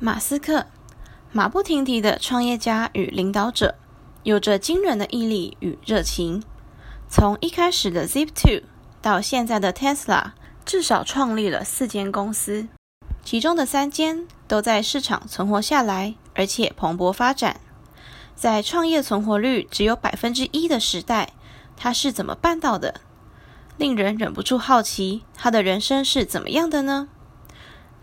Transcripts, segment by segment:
马斯克，马不停蹄的创业家与领导者，有着惊人的毅力与热情。从一开始的 Zip2 到现在的 Tesla，至少创立了四间公司，其中的三间都在市场存活下来，而且蓬勃发展。在创业存活率只有百分之一的时代，他是怎么办到的？令人忍不住好奇，他的人生是怎么样的呢？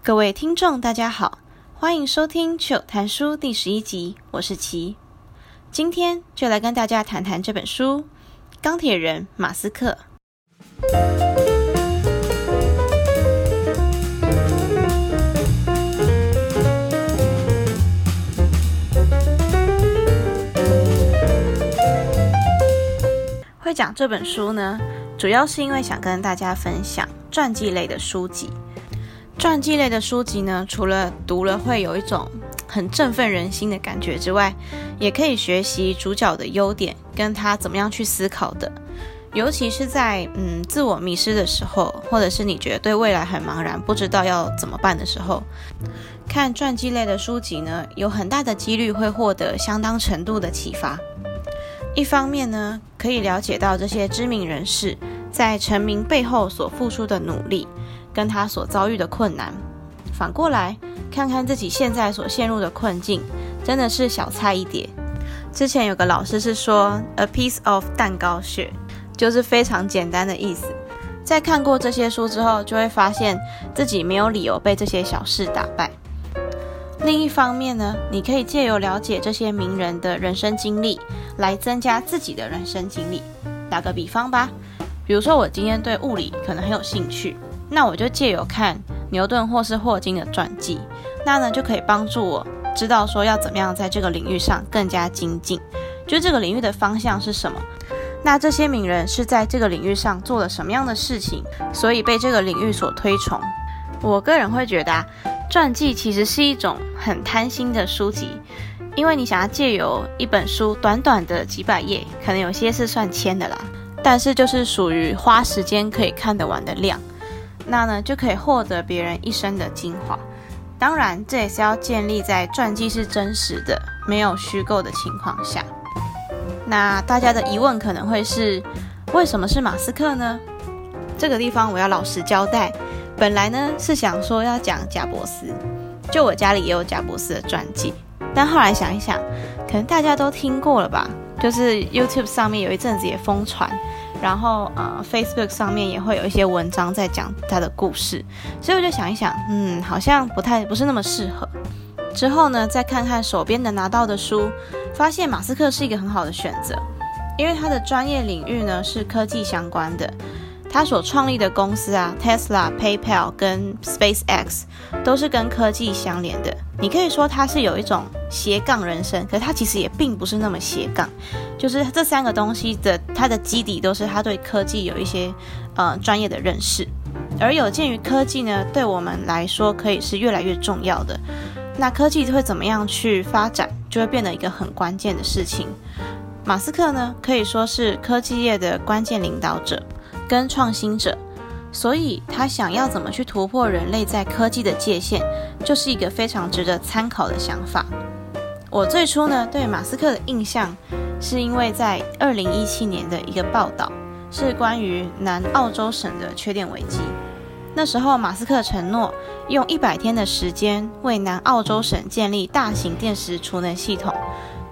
各位听众，大家好，欢迎收听《趣谈书》第十一集，我是琪。今天就来跟大家谈谈这本书《钢铁人马斯克》。会讲这本书呢，主要是因为想跟大家分享传记类的书籍。传记类的书籍呢，除了读了会有一种很振奋人心的感觉之外，也可以学习主角的优点，跟他怎么样去思考的。尤其是在嗯自我迷失的时候，或者是你觉得对未来很茫然，不知道要怎么办的时候，看传记类的书籍呢，有很大的几率会获得相当程度的启发。一方面呢，可以了解到这些知名人士在成名背后所付出的努力，跟他所遭遇的困难。反过来看看自己现在所陷入的困境，真的是小菜一碟。之前有个老师是说，a piece of 蛋糕屑，就是非常简单的意思。在看过这些书之后，就会发现自己没有理由被这些小事打败。另一方面呢，你可以借由了解这些名人的人生经历，来增加自己的人生经历。打个比方吧，比如说我今天对物理可能很有兴趣，那我就借由看牛顿或是霍金的传记，那呢就可以帮助我知道说要怎么样在这个领域上更加精进，就这个领域的方向是什么。那这些名人是在这个领域上做了什么样的事情，所以被这个领域所推崇。我个人会觉得啊。传记其实是一种很贪心的书籍，因为你想要借由一本书短短的几百页，可能有些是算千的啦，但是就是属于花时间可以看得完的量，那呢就可以获得别人一生的精华。当然，这也是要建立在传记是真实的、没有虚构的情况下。那大家的疑问可能会是，为什么是马斯克呢？这个地方我要老实交代。本来呢是想说要讲贾伯斯，就我家里也有贾伯斯的传记，但后来想一想，可能大家都听过了吧，就是 YouTube 上面有一阵子也疯传，然后呃 Facebook 上面也会有一些文章在讲他的故事，所以我就想一想，嗯，好像不太不是那么适合。之后呢，再看看手边能拿到的书，发现马斯克是一个很好的选择，因为他的专业领域呢是科技相关的。他所创立的公司啊，Tesla、PayPal 跟 SpaceX 都是跟科技相连的。你可以说他是有一种斜杠人生，可他其实也并不是那么斜杠。就是这三个东西的，它的基底都是他对科技有一些呃专业的认识。而有鉴于科技呢，对我们来说可以是越来越重要的。那科技会怎么样去发展，就会变得一个很关键的事情。马斯克呢，可以说是科技业的关键领导者。跟创新者，所以他想要怎么去突破人类在科技的界限，就是一个非常值得参考的想法。我最初呢对马斯克的印象，是因为在二零一七年的一个报道，是关于南澳洲省的缺电危机。那时候马斯克承诺用一百天的时间为南澳洲省建立大型电池储能系统，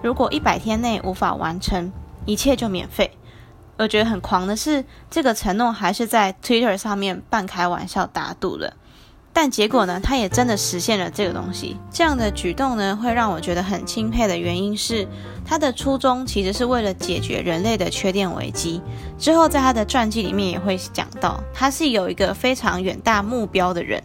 如果一百天内无法完成，一切就免费。我觉得很狂的是，这个承诺还是在 Twitter 上面半开玩笑打赌了。但结果呢，他也真的实现了这个东西。这样的举动呢，会让我觉得很钦佩的原因是，他的初衷其实是为了解决人类的缺电危机。之后在他的传记里面也会讲到，他是有一个非常远大目标的人。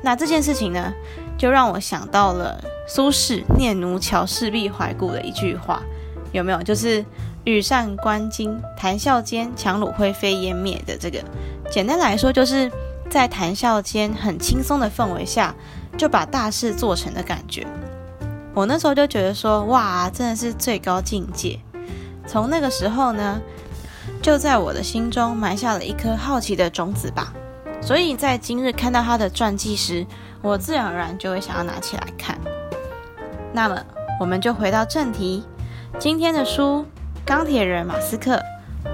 那这件事情呢，就让我想到了苏轼《念奴桥事毕怀古》的一句话，有没有？就是。羽扇纶巾，谈笑间，檣櫓灰飞烟灭的这个，简单来说，就是在谈笑间很轻松的氛围下，就把大事做成的感觉。我那时候就觉得说，哇，真的是最高境界。从那个时候呢，就在我的心中埋下了一颗好奇的种子吧。所以在今日看到他的传记时，我自然而然就会想要拿起来看。那么，我们就回到正题，今天的书《钢铁人马斯克》，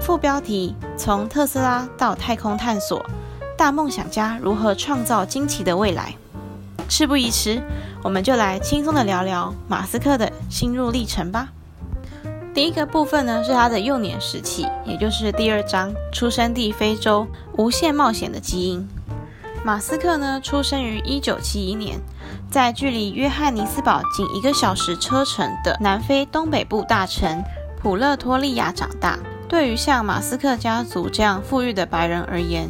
副标题：从特斯拉到太空探索，大梦想家如何创造惊奇的未来。事不宜迟，我们就来轻松的聊聊马斯克的心路历程吧。第一个部分呢，是他的幼年时期，也就是第二章，出生地非洲，无限冒险的基因。马斯克呢，出生于一九七一年，在距离约翰尼斯堡仅一个小时车程的南非东北部大城普勒托利亚长大。对于像马斯克家族这样富裕的白人而言，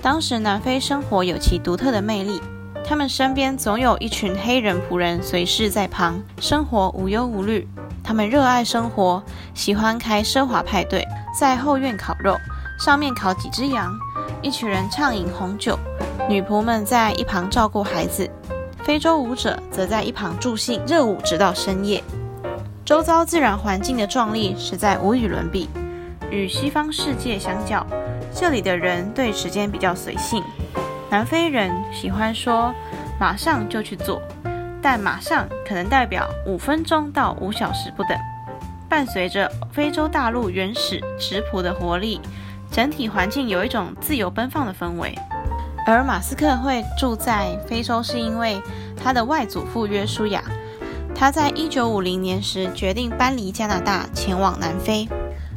当时南非生活有其独特的魅力。他们身边总有一群黑人仆人随侍在旁，生活无忧无虑。他们热爱生活，喜欢开奢华派对，在后院烤肉，上面烤几只羊，一群人畅饮红酒，女仆们在一旁照顾孩子，非洲舞者则在一旁助兴热舞直到深夜。周遭自然环境的壮丽实在无与伦比，与西方世界相较，这里的人对时间比较随性。南非人喜欢说“马上就去做”。但马上可能代表五分钟到五小时不等。伴随着非洲大陆原始质朴的活力，整体环境有一种自由奔放的氛围。而马斯克会住在非洲，是因为他的外祖父约书亚，他在一九五零年时决定搬离加拿大，前往南非。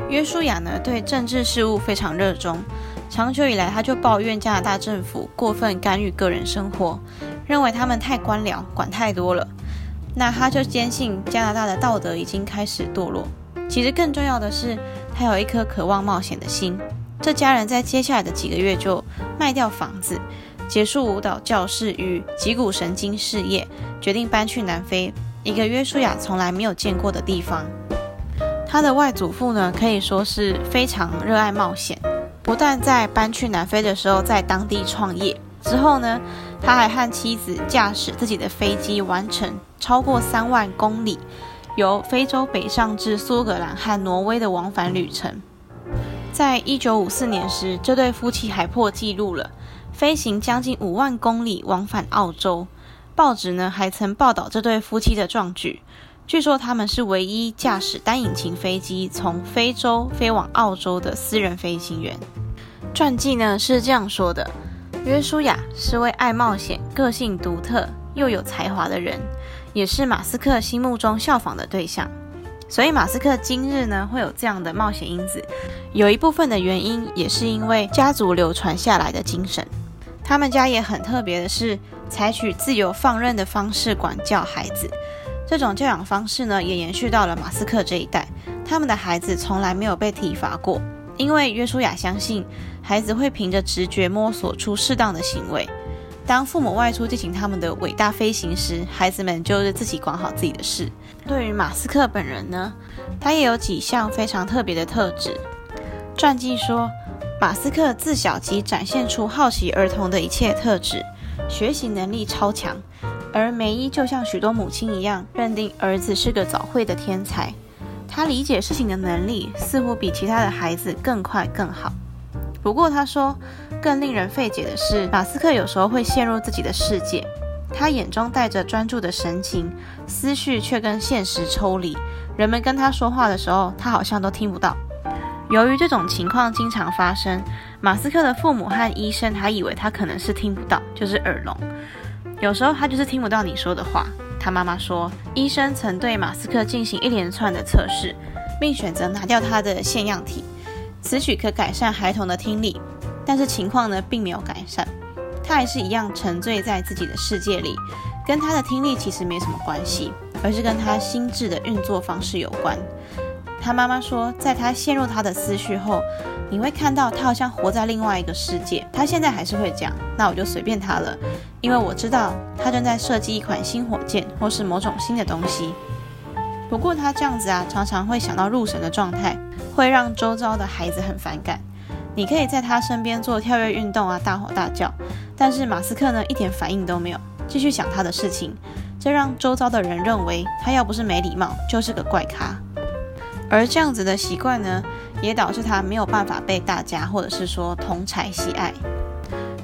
约书亚呢，对政治事务非常热衷，长久以来他就抱怨加拿大政府过分干预个人生活。认为他们太官僚，管太多了。那他就坚信加拿大的道德已经开始堕落。其实更重要的是，他有一颗渴望冒险的心。这家人在接下来的几个月就卖掉房子，结束舞蹈教室与脊骨神经事业，决定搬去南非，一个约书亚从来没有见过的地方。他的外祖父呢，可以说是非常热爱冒险，不但在搬去南非的时候在当地创业，之后呢，他还和妻子驾驶自己的飞机，完成超过三万公里，由非洲北上至苏格兰和挪威的往返旅程。在一九五四年时，这对夫妻还破纪录了，飞行将近五万公里往返澳洲。报纸呢还曾报道这对夫妻的壮举。据说他们是唯一驾驶单引擎飞机从非洲飞往澳洲的私人飞行员。传记呢是这样说的。约书亚是位爱冒险、个性独特又有才华的人，也是马斯克心目中效仿的对象。所以，马斯克今日呢会有这样的冒险因子，有一部分的原因也是因为家族流传下来的精神。他们家也很特别的是，采取自由放任的方式管教孩子。这种教养方式呢，也延续到了马斯克这一代。他们的孩子从来没有被体罚过。因为约书亚相信孩子会凭着直觉摸索出适当的行为。当父母外出进行他们的伟大飞行时，孩子们就是自己管好自己的事。对于马斯克本人呢，他也有几项非常特别的特质。传记说，马斯克自小即展现出好奇儿童的一切特质，学习能力超强，而梅伊就像许多母亲一样，认定儿子是个早慧的天才。他理解事情的能力似乎比其他的孩子更快更好。不过他说，更令人费解的是，马斯克有时候会陷入自己的世界，他眼中带着专注的神情，思绪却跟现实抽离。人们跟他说话的时候，他好像都听不到。由于这种情况经常发生，马斯克的父母和医生还以为他可能是听不到，就是耳聋。有时候他就是听不到你说的话。他妈妈说，医生曾对马斯克进行一连串的测试，并选择拿掉他的腺样体，此举可改善孩童的听力。但是情况呢，并没有改善，他还是一样沉醉在自己的世界里，跟他的听力其实没什么关系，而是跟他心智的运作方式有关。他妈妈说，在他陷入他的思绪后，你会看到他好像活在另外一个世界。他现在还是会讲，那我就随便他了，因为我知道他正在设计一款新火箭或是某种新的东西。不过他这样子啊，常常会想到入神的状态，会让周遭的孩子很反感。你可以在他身边做跳跃运动啊，大吼大叫，但是马斯克呢，一点反应都没有，继续想他的事情，这让周遭的人认为他要不是没礼貌，就是个怪咖。而这样子的习惯呢，也导致他没有办法被大家或者是说同侪喜爱。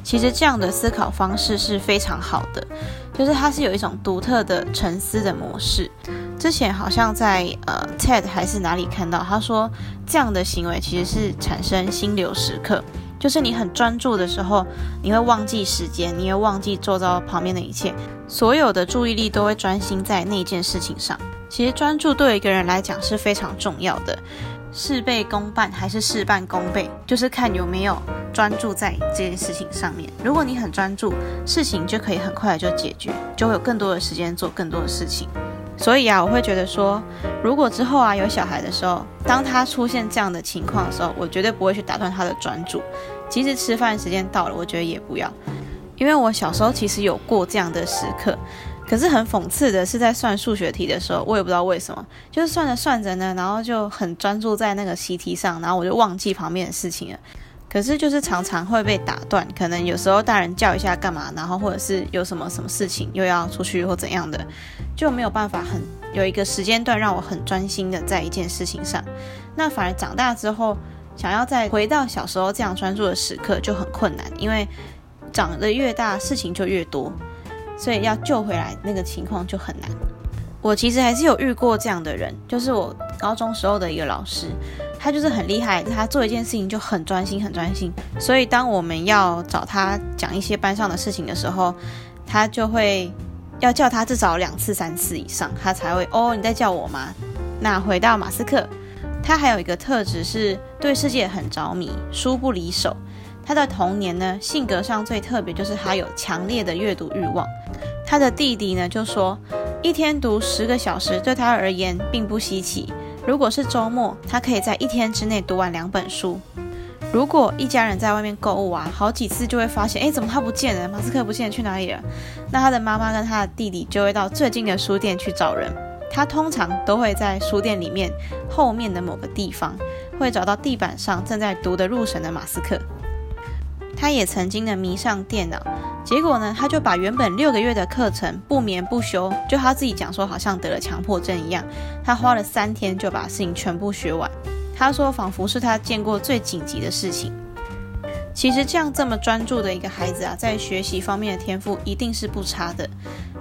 其实这样的思考方式是非常好的，就是他是有一种独特的沉思的模式。之前好像在呃 TED 还是哪里看到，他说这样的行为其实是产生心流时刻，就是你很专注的时候，你会忘记时间，你会忘记周遭旁边的一切，所有的注意力都会专心在那件事情上。其实专注对一个人来讲是非常重要的。事倍功半还是事半功倍，就是看有没有专注在这件事情上面。如果你很专注，事情就可以很快就解决，就会有更多的时间做更多的事情。所以啊，我会觉得说，如果之后啊有小孩的时候，当他出现这样的情况的时候，我绝对不会去打断他的专注。即使吃饭时间到了，我觉得也不要，因为我小时候其实有过这样的时刻。可是很讽刺的是，在算数学题的时候，我也不知道为什么，就是算着算着呢，然后就很专注在那个习题上，然后我就忘记旁边的事情了。可是就是常常会被打断，可能有时候大人叫一下干嘛，然后或者是有什么什么事情又要出去或怎样的，就没有办法很有一个时间段让我很专心的在一件事情上。那反而长大之后，想要再回到小时候这样专注的时刻就很困难，因为长得越大，事情就越多。所以要救回来那个情况就很难。我其实还是有遇过这样的人，就是我高中时候的一个老师，他就是很厉害，他做一件事情就很专心，很专心。所以当我们要找他讲一些班上的事情的时候，他就会要叫他至少两次、三次以上，他才会哦，你在叫我吗？那回到马斯克，他还有一个特质是对世界很着迷，书不离手。他的童年呢，性格上最特别就是他有强烈的阅读欲望。他的弟弟呢就说，一天读十个小时对他而言并不稀奇。如果是周末，他可以在一天之内读完两本书。如果一家人在外面购物啊，好几次就会发现，哎，怎么他不见了？马斯克不见了，去哪里了？那他的妈妈跟他的弟弟就会到最近的书店去找人。他通常都会在书店里面后面的某个地方，会找到地板上正在读得入神的马斯克。他也曾经的迷上电脑，结果呢，他就把原本六个月的课程不眠不休，就他自己讲说，好像得了强迫症一样，他花了三天就把事情全部学完。他说，仿佛是他见过最紧急的事情。其实这样这么专注的一个孩子啊，在学习方面的天赋一定是不差的。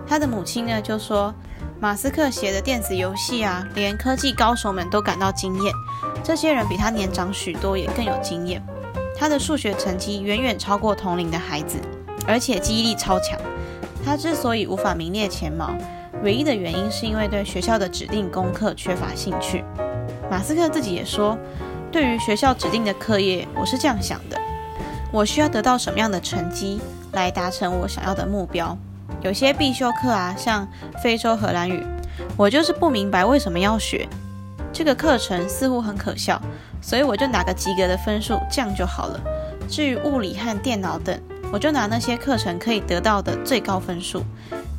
他的母亲呢就说，马斯克写的电子游戏啊，连科技高手们都感到惊艳，这些人比他年长许多，也更有经验。他的数学成绩远远超过同龄的孩子，而且记忆力超强。他之所以无法名列前茅，唯一的原因是因为对学校的指定功课缺乏兴趣。马斯克自己也说，对于学校指定的课业，我是这样想的：我需要得到什么样的成绩来达成我想要的目标？有些必修课啊，像非洲荷兰语，我就是不明白为什么要学。这个课程似乎很可笑。所以我就拿个及格的分数，这样就好了。至于物理和电脑等，我就拿那些课程可以得到的最高分数。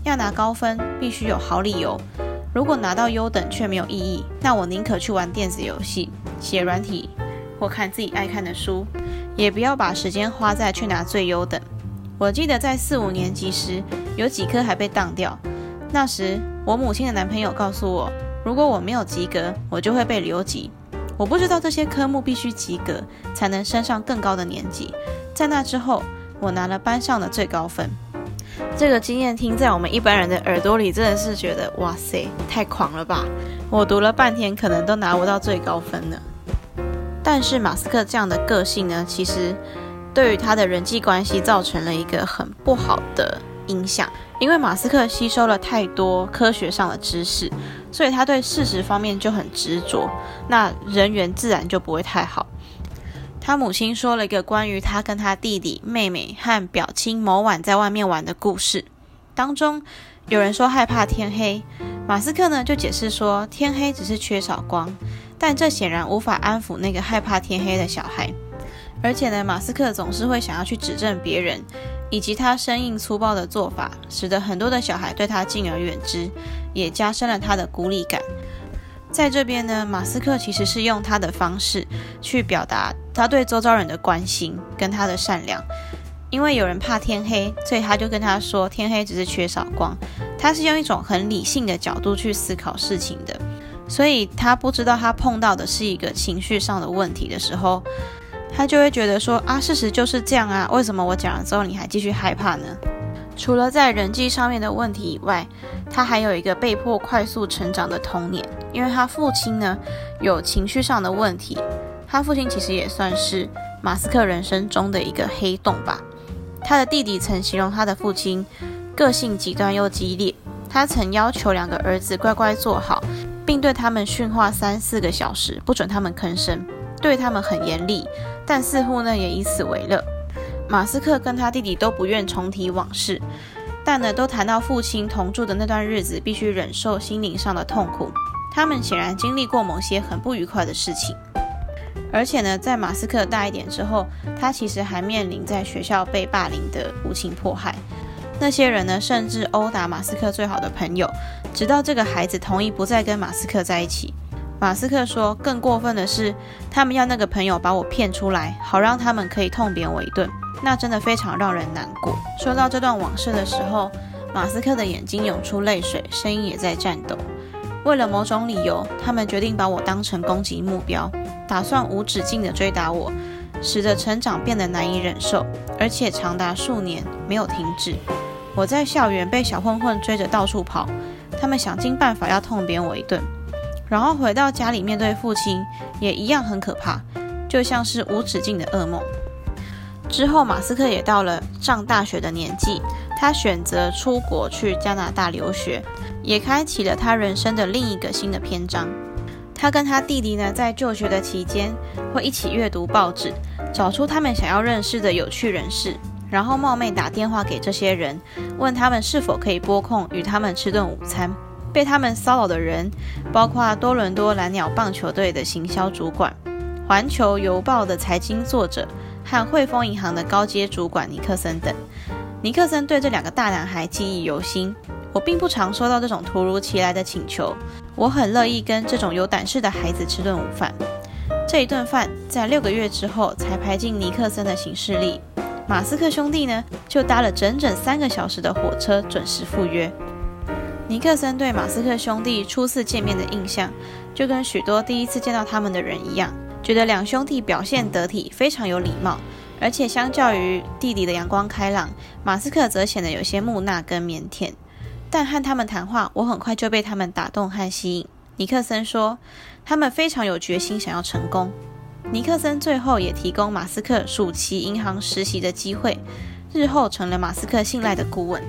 要拿高分，必须有好理由。如果拿到优等却没有意义，那我宁可去玩电子游戏、写软体或看自己爱看的书，也不要把时间花在去拿最优等。我记得在四五年级时，有几科还被当掉。那时我母亲的男朋友告诉我，如果我没有及格，我就会被留级。我不知道这些科目必须及格才能升上更高的年级。在那之后，我拿了班上的最高分。这个经验听在我们一般人的耳朵里，真的是觉得哇塞，太狂了吧！我读了半天，可能都拿不到最高分呢。但是马斯克这样的个性呢，其实对于他的人际关系造成了一个很不好的影响。因为马斯克吸收了太多科学上的知识，所以他对事实方面就很执着，那人缘自然就不会太好。他母亲说了一个关于他跟他弟弟、妹妹和表亲某晚在外面玩的故事，当中有人说害怕天黑，马斯克呢就解释说天黑只是缺少光，但这显然无法安抚那个害怕天黑的小孩，而且呢，马斯克总是会想要去指正别人。以及他生硬粗暴的做法，使得很多的小孩对他敬而远之，也加深了他的孤立感。在这边呢，马斯克其实是用他的方式去表达他对周遭人的关心跟他的善良。因为有人怕天黑，所以他就跟他说天黑只是缺少光。他是用一种很理性的角度去思考事情的，所以他不知道他碰到的是一个情绪上的问题的时候。他就会觉得说啊，事实就是这样啊，为什么我讲了之后你还继续害怕呢？除了在人际上面的问题以外，他还有一个被迫快速成长的童年，因为他父亲呢有情绪上的问题。他父亲其实也算是马斯克人生中的一个黑洞吧。他的弟弟曾形容他的父亲个性极端又激烈，他曾要求两个儿子乖乖坐好，并对他们训话三四个小时，不准他们吭声，对他们很严厉，但似乎呢也以此为乐。马斯克跟他弟弟都不愿重提往事，但呢都谈到父亲同住的那段日子，必须忍受心灵上的痛苦。他们显然经历过某些很不愉快的事情，而且呢，在马斯克大一点之后，他其实还面临在学校被霸凌的无情迫害。那些人呢，甚至殴打马斯克最好的朋友，直到这个孩子同意不再跟马斯克在一起。马斯克说，更过分的是，他们要那个朋友把我骗出来，好让他们可以痛扁我一顿。那真的非常让人难过。说到这段往事的时候，马斯克的眼睛涌出泪水，声音也在颤抖。为了某种理由，他们决定把我当成攻击目标，打算无止境地追打我，使得成长变得难以忍受，而且长达数年没有停止。我在校园被小混混追着到处跑，他们想尽办法要痛扁我一顿。然后回到家里面对父亲也一样很可怕，就像是无止境的噩梦。之后，马斯克也到了上大学的年纪，他选择出国去加拿大留学，也开启了他人生的另一个新的篇章。他跟他弟弟呢，在就学的期间会一起阅读报纸，找出他们想要认识的有趣人士，然后冒昧打电话给这些人，问他们是否可以拨空与他们吃顿午餐。被他们骚扰的人，包括多伦多蓝鸟棒球队的行销主管、环球邮报的财经作者。和汇丰银行的高阶主管尼克森等，尼克森对这两个大男孩记忆犹新。我并不常收到这种突如其来的请求，我很乐意跟这种有胆识的孩子吃顿午饭。这一顿饭在六个月之后才排进尼克森的行事历。马斯克兄弟呢，就搭了整整三个小时的火车准时赴约。尼克森对马斯克兄弟初次见面的印象，就跟许多第一次见到他们的人一样。觉得两兄弟表现得体，非常有礼貌，而且相较于弟弟的阳光开朗，马斯克则显得有些木讷跟腼腆。但和他们谈话，我很快就被他们打动和吸引。尼克森说，他们非常有决心，想要成功。尼克森最后也提供马斯克暑期银行实习的机会，日后成了马斯克信赖的顾问。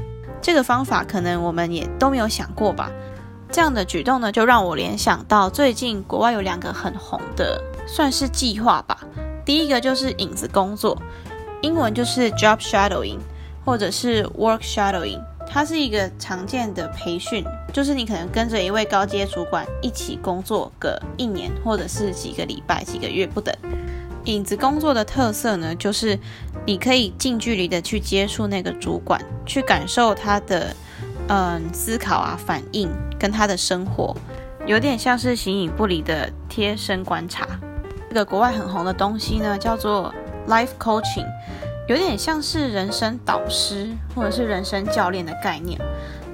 这个方法可能我们也都没有想过吧？这样的举动呢，就让我联想到最近国外有两个很红的。算是计划吧。第一个就是影子工作，英文就是 job shadowing，或者是 work shadowing。它是一个常见的培训，就是你可能跟着一位高阶主管一起工作个一年，或者是几个礼拜、几个月不等。影子工作的特色呢，就是你可以近距离的去接触那个主管，去感受他的嗯思考啊、反应跟他的生活，有点像是形影不离的贴身观察。这个国外很红的东西呢，叫做 life coaching，有点像是人生导师或者是人生教练的概念。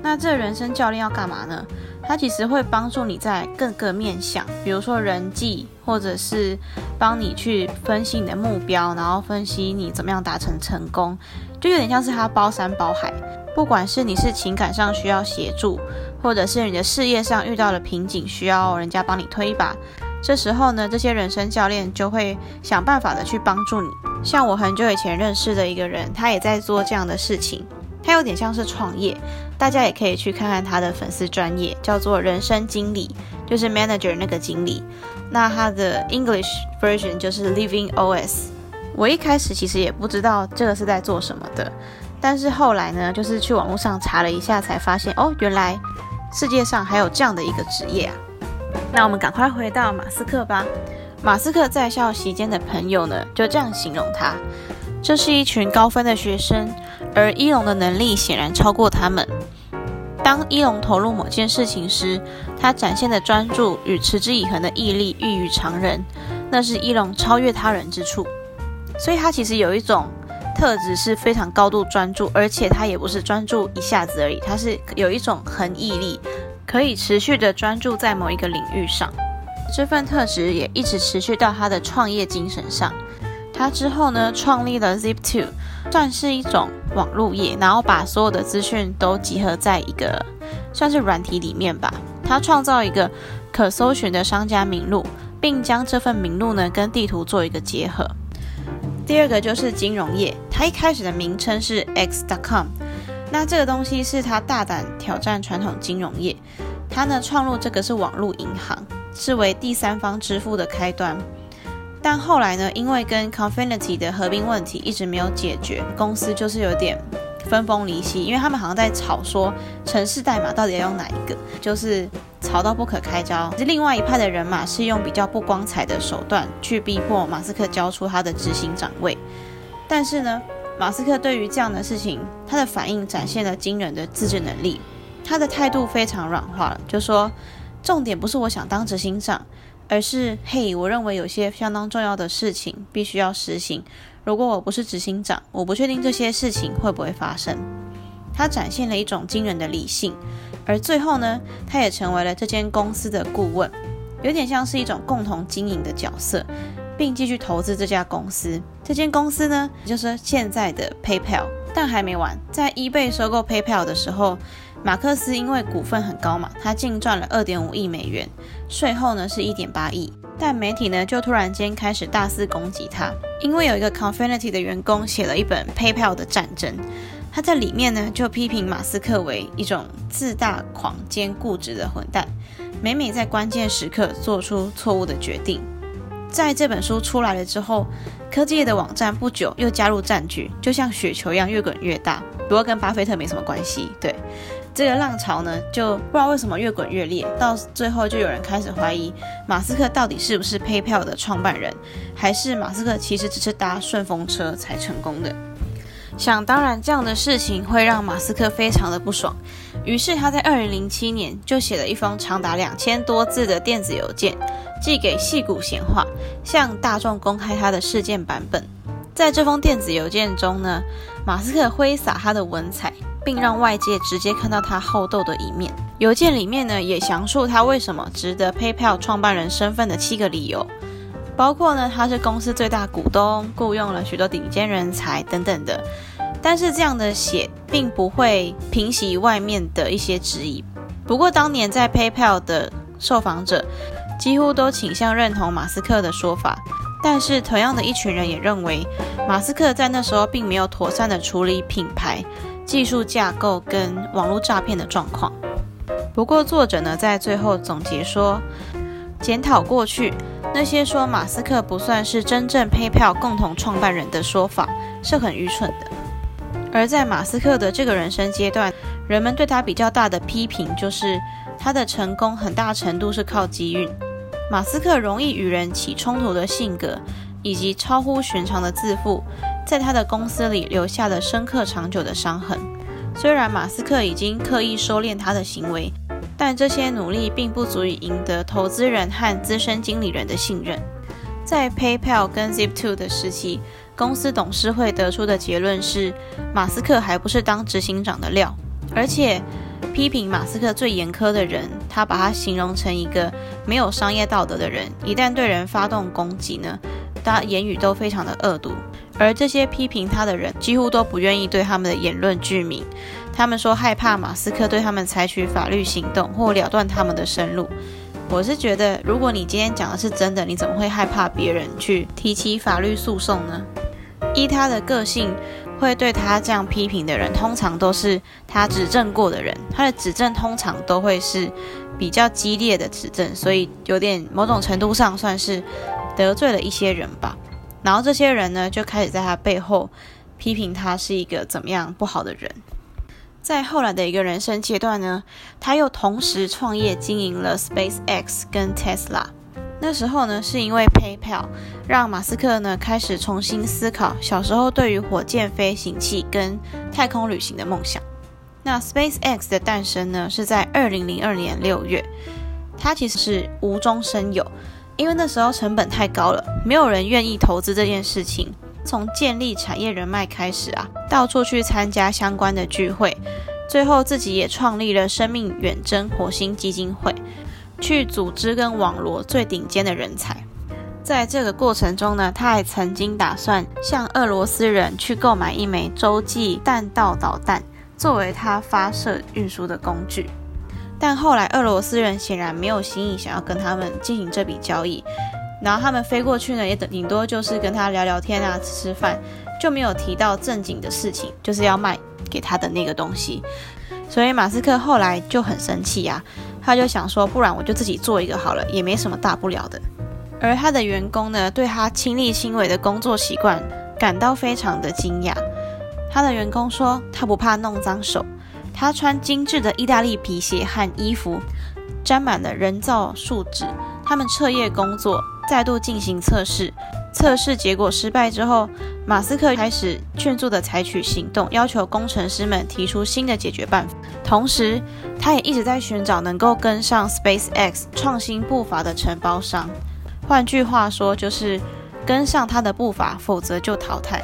那这人生教练要干嘛呢？它其实会帮助你在各个面向，比如说人际，或者是帮你去分析你的目标，然后分析你怎么样达成成功，就有点像是它包山包海。不管是你是情感上需要协助，或者是你的事业上遇到了瓶颈，需要人家帮你推一把。这时候呢，这些人生教练就会想办法的去帮助你。像我很久以前认识的一个人，他也在做这样的事情。他有点像是创业，大家也可以去看看他的粉丝专业，叫做人生经理，就是 manager 那个经理。那他的 English version 就是 Living OS。我一开始其实也不知道这个是在做什么的，但是后来呢，就是去网络上查了一下，才发现哦，原来世界上还有这样的一个职业啊。那我们赶快回到马斯克吧。马斯克在校期间的朋友呢，就这样形容他：这是一群高分的学生，而一龙的能力显然超过他们。当一龙投入某件事情时，他展现的专注与持之以恒的毅力异于常人，那是一龙超越他人之处。所以他其实有一种特质是非常高度专注，而且他也不是专注一下子而已，他是有一种恒毅力。可以持续的专注在某一个领域上，这份特质也一直持续到他的创业精神上。他之后呢，创立了 Zip2，算是一种网络页，然后把所有的资讯都集合在一个算是软体里面吧。他创造一个可搜寻的商家名录，并将这份名录呢跟地图做一个结合。第二个就是金融业，它一开始的名称是 X.com，那这个东西是他大胆挑战传统金融业，他呢创入这个是网络银行，视为第三方支付的开端。但后来呢，因为跟 Confinity 的合并问题一直没有解决，公司就是有点分崩离析，因为他们好像在吵说城市代码到底要用哪一个，就是吵到不可开交。另外一派的人马是用比较不光彩的手段去逼迫马斯克交出他的执行长位。但是呢，马斯克对于这样的事情，他的反应展现了惊人的自制能力，他的态度非常软化了，就说重点不是我想当执行长。而是，嘿，我认为有些相当重要的事情必须要实行。如果我不是执行长，我不确定这些事情会不会发生。他展现了一种惊人的理性，而最后呢，他也成为了这间公司的顾问，有点像是一种共同经营的角色，并继续投资这家公司。这间公司呢，就是现在的 PayPal。但还没完，在 eBay 收购 PayPal 的时候，马克思因为股份很高嘛，他净赚了二点五亿美元，税后呢是一点八亿。但媒体呢就突然间开始大肆攻击他，因为有一个 Confinity 的员工写了一本 PayPal 的战争，他在里面呢就批评马斯克为一种自大狂兼固执的混蛋，每每在关键时刻做出错误的决定。在这本书出来了之后，科技业的网站不久又加入战局，就像雪球一样越滚越大。不过跟巴菲特没什么关系。对，这个浪潮呢，就不知道为什么越滚越烈，到最后就有人开始怀疑马斯克到底是不是 PayPal 的创办人，还是马斯克其实只是搭顺风车才成功的。想当然，这样的事情会让马斯克非常的不爽，于是他在二零零七年就写了一封长达两千多字的电子邮件。寄给戏骨闲话，向大众公开他的事件版本。在这封电子邮件中呢，马斯克挥洒他的文采，并让外界直接看到他好斗的一面。邮件里面呢，也详述他为什么值得 PayPal 创办人身份的七个理由，包括呢，他是公司最大股东，雇佣了许多顶尖人才等等的。但是这样的写，并不会平息外面的一些质疑。不过当年在 PayPal 的受访者。几乎都倾向认同马斯克的说法，但是同样的一群人也认为，马斯克在那时候并没有妥善的处理品牌、技术架构跟网络诈骗的状况。不过作者呢，在最后总结说，检讨过去那些说马斯克不算是真正 PayPal 共同创办人的说法是很愚蠢的。而在马斯克的这个人生阶段，人们对他比较大的批评就是他的成功很大程度是靠机运。马斯克容易与人起冲突的性格，以及超乎寻常的自负，在他的公司里留下了深刻长久的伤痕。虽然马斯克已经刻意收敛他的行为，但这些努力并不足以赢得投资人和资深经理人的信任。在 PayPal 跟 Zip2 的时期，公司董事会得出的结论是，马斯克还不是当执行长的料，而且。批评马斯克最严苛的人，他把他形容成一个没有商业道德的人。一旦对人发动攻击呢，他言语都非常的恶毒。而这些批评他的人，几乎都不愿意对他们的言论具名。他们说害怕马斯克对他们采取法律行动或了断他们的生路。我是觉得，如果你今天讲的是真的，你怎么会害怕别人去提起法律诉讼呢？依他的个性。会对他这样批评的人，通常都是他指证过的人。他的指证通常都会是比较激烈的指证，所以有点某种程度上算是得罪了一些人吧。然后这些人呢，就开始在他背后批评他是一个怎么样不好的人。在后来的一个人生阶段呢，他又同时创业经营了 SpaceX 跟 Tesla。那时候呢，是因为 PayPal 让马斯克呢开始重新思考小时候对于火箭飞行器跟太空旅行的梦想。那 SpaceX 的诞生呢，是在二零零二年六月，它其实是无中生有，因为那时候成本太高了，没有人愿意投资这件事情。从建立产业人脉开始啊，到处去参加相关的聚会，最后自己也创立了生命远征火星基金会。去组织跟网罗最顶尖的人才。在这个过程中呢，他还曾经打算向俄罗斯人去购买一枚洲际弹道导弹，作为他发射运输的工具。但后来俄罗斯人显然没有心意想要跟他们进行这笔交易，然后他们飞过去呢，也顶多就是跟他聊聊天啊，吃吃饭，就没有提到正经的事情，就是要卖给他的那个东西。所以马斯克后来就很生气呀，他就想说，不然我就自己做一个好了，也没什么大不了的。而他的员工呢，对他亲力亲为的工作习惯感到非常的惊讶。他的员工说，他不怕弄脏手。他穿精致的意大利皮鞋和衣服，沾满了人造树脂。他们彻夜工作，再度进行测试。测试结果失败之后，马斯克开始迅速地采取行动，要求工程师们提出新的解决办法。同时，他也一直在寻找能够跟上 SpaceX 创新步伐的承包商。换句话说，就是跟上他的步伐，否则就淘汰。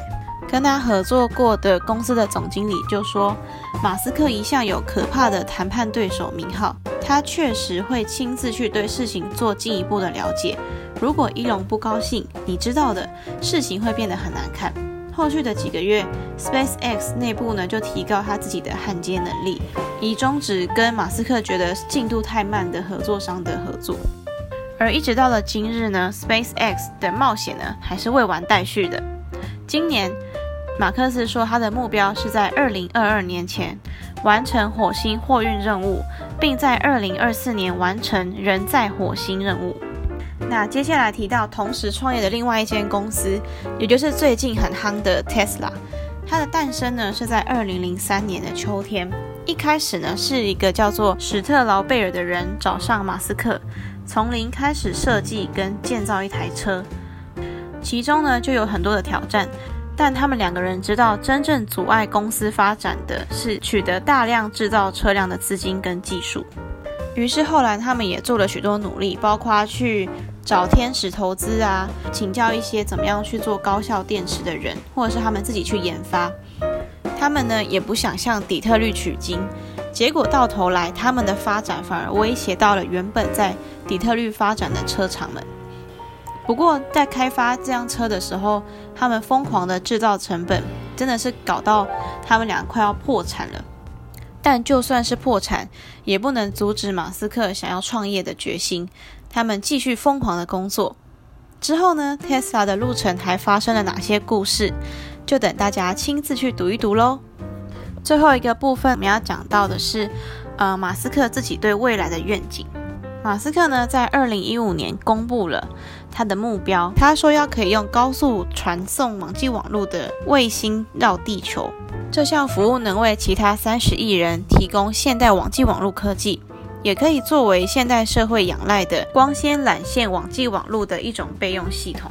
跟他合作过的公司的总经理就说，马斯克一向有可怕的谈判对手名号，他确实会亲自去对事情做进一步的了解。如果伊隆不高兴，你知道的，事情会变得很难看。后续的几个月，SpaceX 内部呢就提高他自己的焊接能力，以终止跟马斯克觉得进度太慢的合作商的合作。而一直到了今日呢，SpaceX 的冒险呢还是未完待续的。今年。马克思说，他的目标是在二零二二年前完成火星货运任务，并在二零二四年完成人在火星任务。那接下来提到同时创业的另外一间公司，也就是最近很夯的 Tesla。它的诞生呢是在二零零三年的秋天。一开始呢是一个叫做史特劳贝尔的人找上马斯克，从零开始设计跟建造一台车，其中呢就有很多的挑战。但他们两个人知道，真正阻碍公司发展的是取得大量制造车辆的资金跟技术。于是后来他们也做了许多努力，包括去找天使投资啊，请教一些怎么样去做高效电池的人，或者是他们自己去研发。他们呢也不想向底特律取经，结果到头来他们的发展反而威胁到了原本在底特律发展的车厂们。不过，在开发这辆车的时候，他们疯狂的制造成本真的是搞到他们俩快要破产了。但就算是破产，也不能阻止马斯克想要创业的决心。他们继续疯狂的工作。之后呢，Tesla 的路程还发生了哪些故事？就等大家亲自去读一读喽。最后一个部分我们要讲到的是，呃，马斯克自己对未来的愿景。马斯克呢，在二零一五年公布了他的目标。他说要可以用高速传送网际网络的卫星绕地球。这项服务能为其他三十亿人提供现代网际网络科技，也可以作为现代社会仰赖的光纤缆线网际网络的一种备用系统。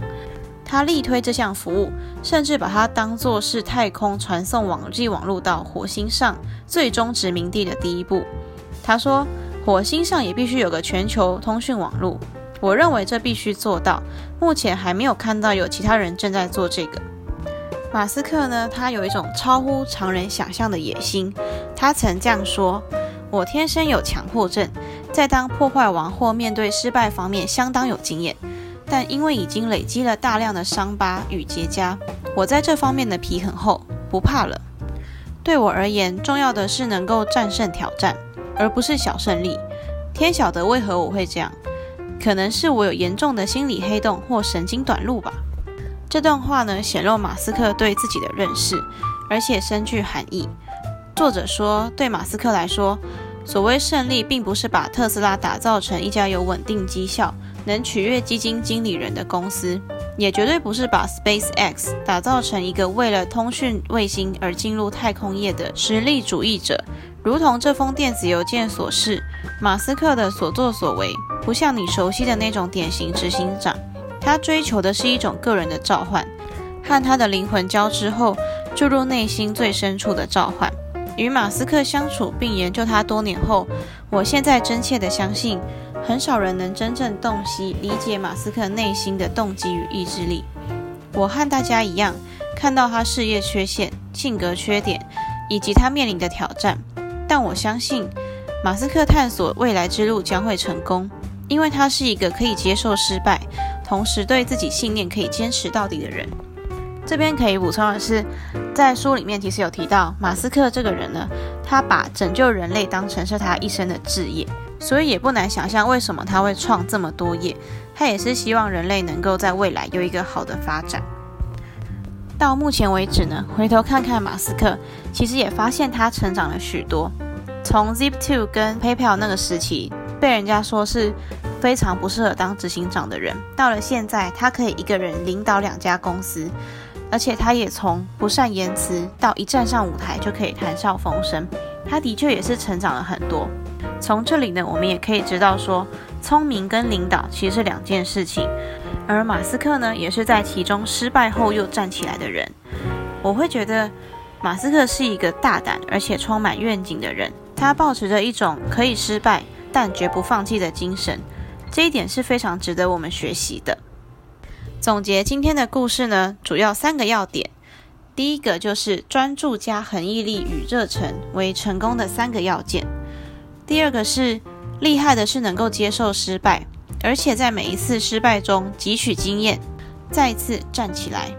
他力推这项服务，甚至把它当作是太空传送网际网络到火星上最终殖民地的第一步。他说。火星上也必须有个全球通讯网络，我认为这必须做到。目前还没有看到有其他人正在做这个。马斯克呢，他有一种超乎常人想象的野心。他曾这样说：“我天生有强迫症，在当破坏王或面对失败方面相当有经验，但因为已经累积了大量的伤疤与结痂，我在这方面的皮很厚，不怕了。对我而言，重要的是能够战胜挑战。”而不是小胜利，天晓得为何我会这样，可能是我有严重的心理黑洞或神经短路吧。这段话呢，显露马斯克对自己的认识，而且深具含义。作者说，对马斯克来说，所谓胜利，并不是把特斯拉打造成一家有稳定绩效、能取悦基金经理人的公司，也绝对不是把 SpaceX 打造成一个为了通讯卫星而进入太空业的实力主义者。如同这封电子邮件所示，马斯克的所作所为不像你熟悉的那种典型执行长，他追求的是一种个人的召唤，和他的灵魂交织后注入内心最深处的召唤。与马斯克相处并研究他多年后，我现在真切地相信，很少人能真正洞悉理解马斯克内心的动机与意志力。我和大家一样，看到他事业缺陷、性格缺点，以及他面临的挑战。但我相信，马斯克探索未来之路将会成功，因为他是一个可以接受失败、同时对自己信念可以坚持到底的人。这边可以补充的是，在书里面其实有提到，马斯克这个人呢，他把拯救人类当成是他一生的志业，所以也不难想象为什么他会创这么多业。他也是希望人类能够在未来有一个好的发展。到目前为止呢，回头看看马斯克，其实也发现他成长了许多。从 Zip2 跟 PayPal 那个时期，被人家说是非常不适合当执行长的人，到了现在，他可以一个人领导两家公司，而且他也从不善言辞到一站上舞台就可以谈笑风生，他的确也是成长了很多。从这里呢，我们也可以知道说，聪明跟领导其实是两件事情，而马斯克呢，也是在其中失败后又站起来的人。我会觉得马斯克是一个大胆而且充满愿景的人。他抱持着一种可以失败但绝不放弃的精神，这一点是非常值得我们学习的。总结今天的故事呢，主要三个要点。第一个就是专注加恒毅力与热忱为成功的三个要件。第二个是厉害的是能够接受失败，而且在每一次失败中汲取经验，再次站起来。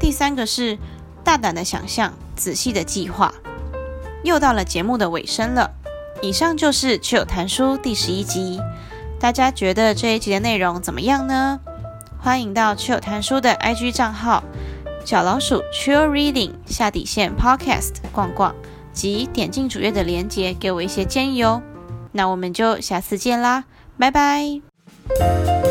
第三个是大胆的想象，仔细的计划。又到了节目的尾声了，以上就是趣有谈书第十一集。大家觉得这一集的内容怎么样呢？欢迎到趣有谈书的 IG 账号小老鼠趣有 Reading 下底线 Podcast 逛逛，及点进主页的链接给我一些建议哦。那我们就下次见啦，拜拜。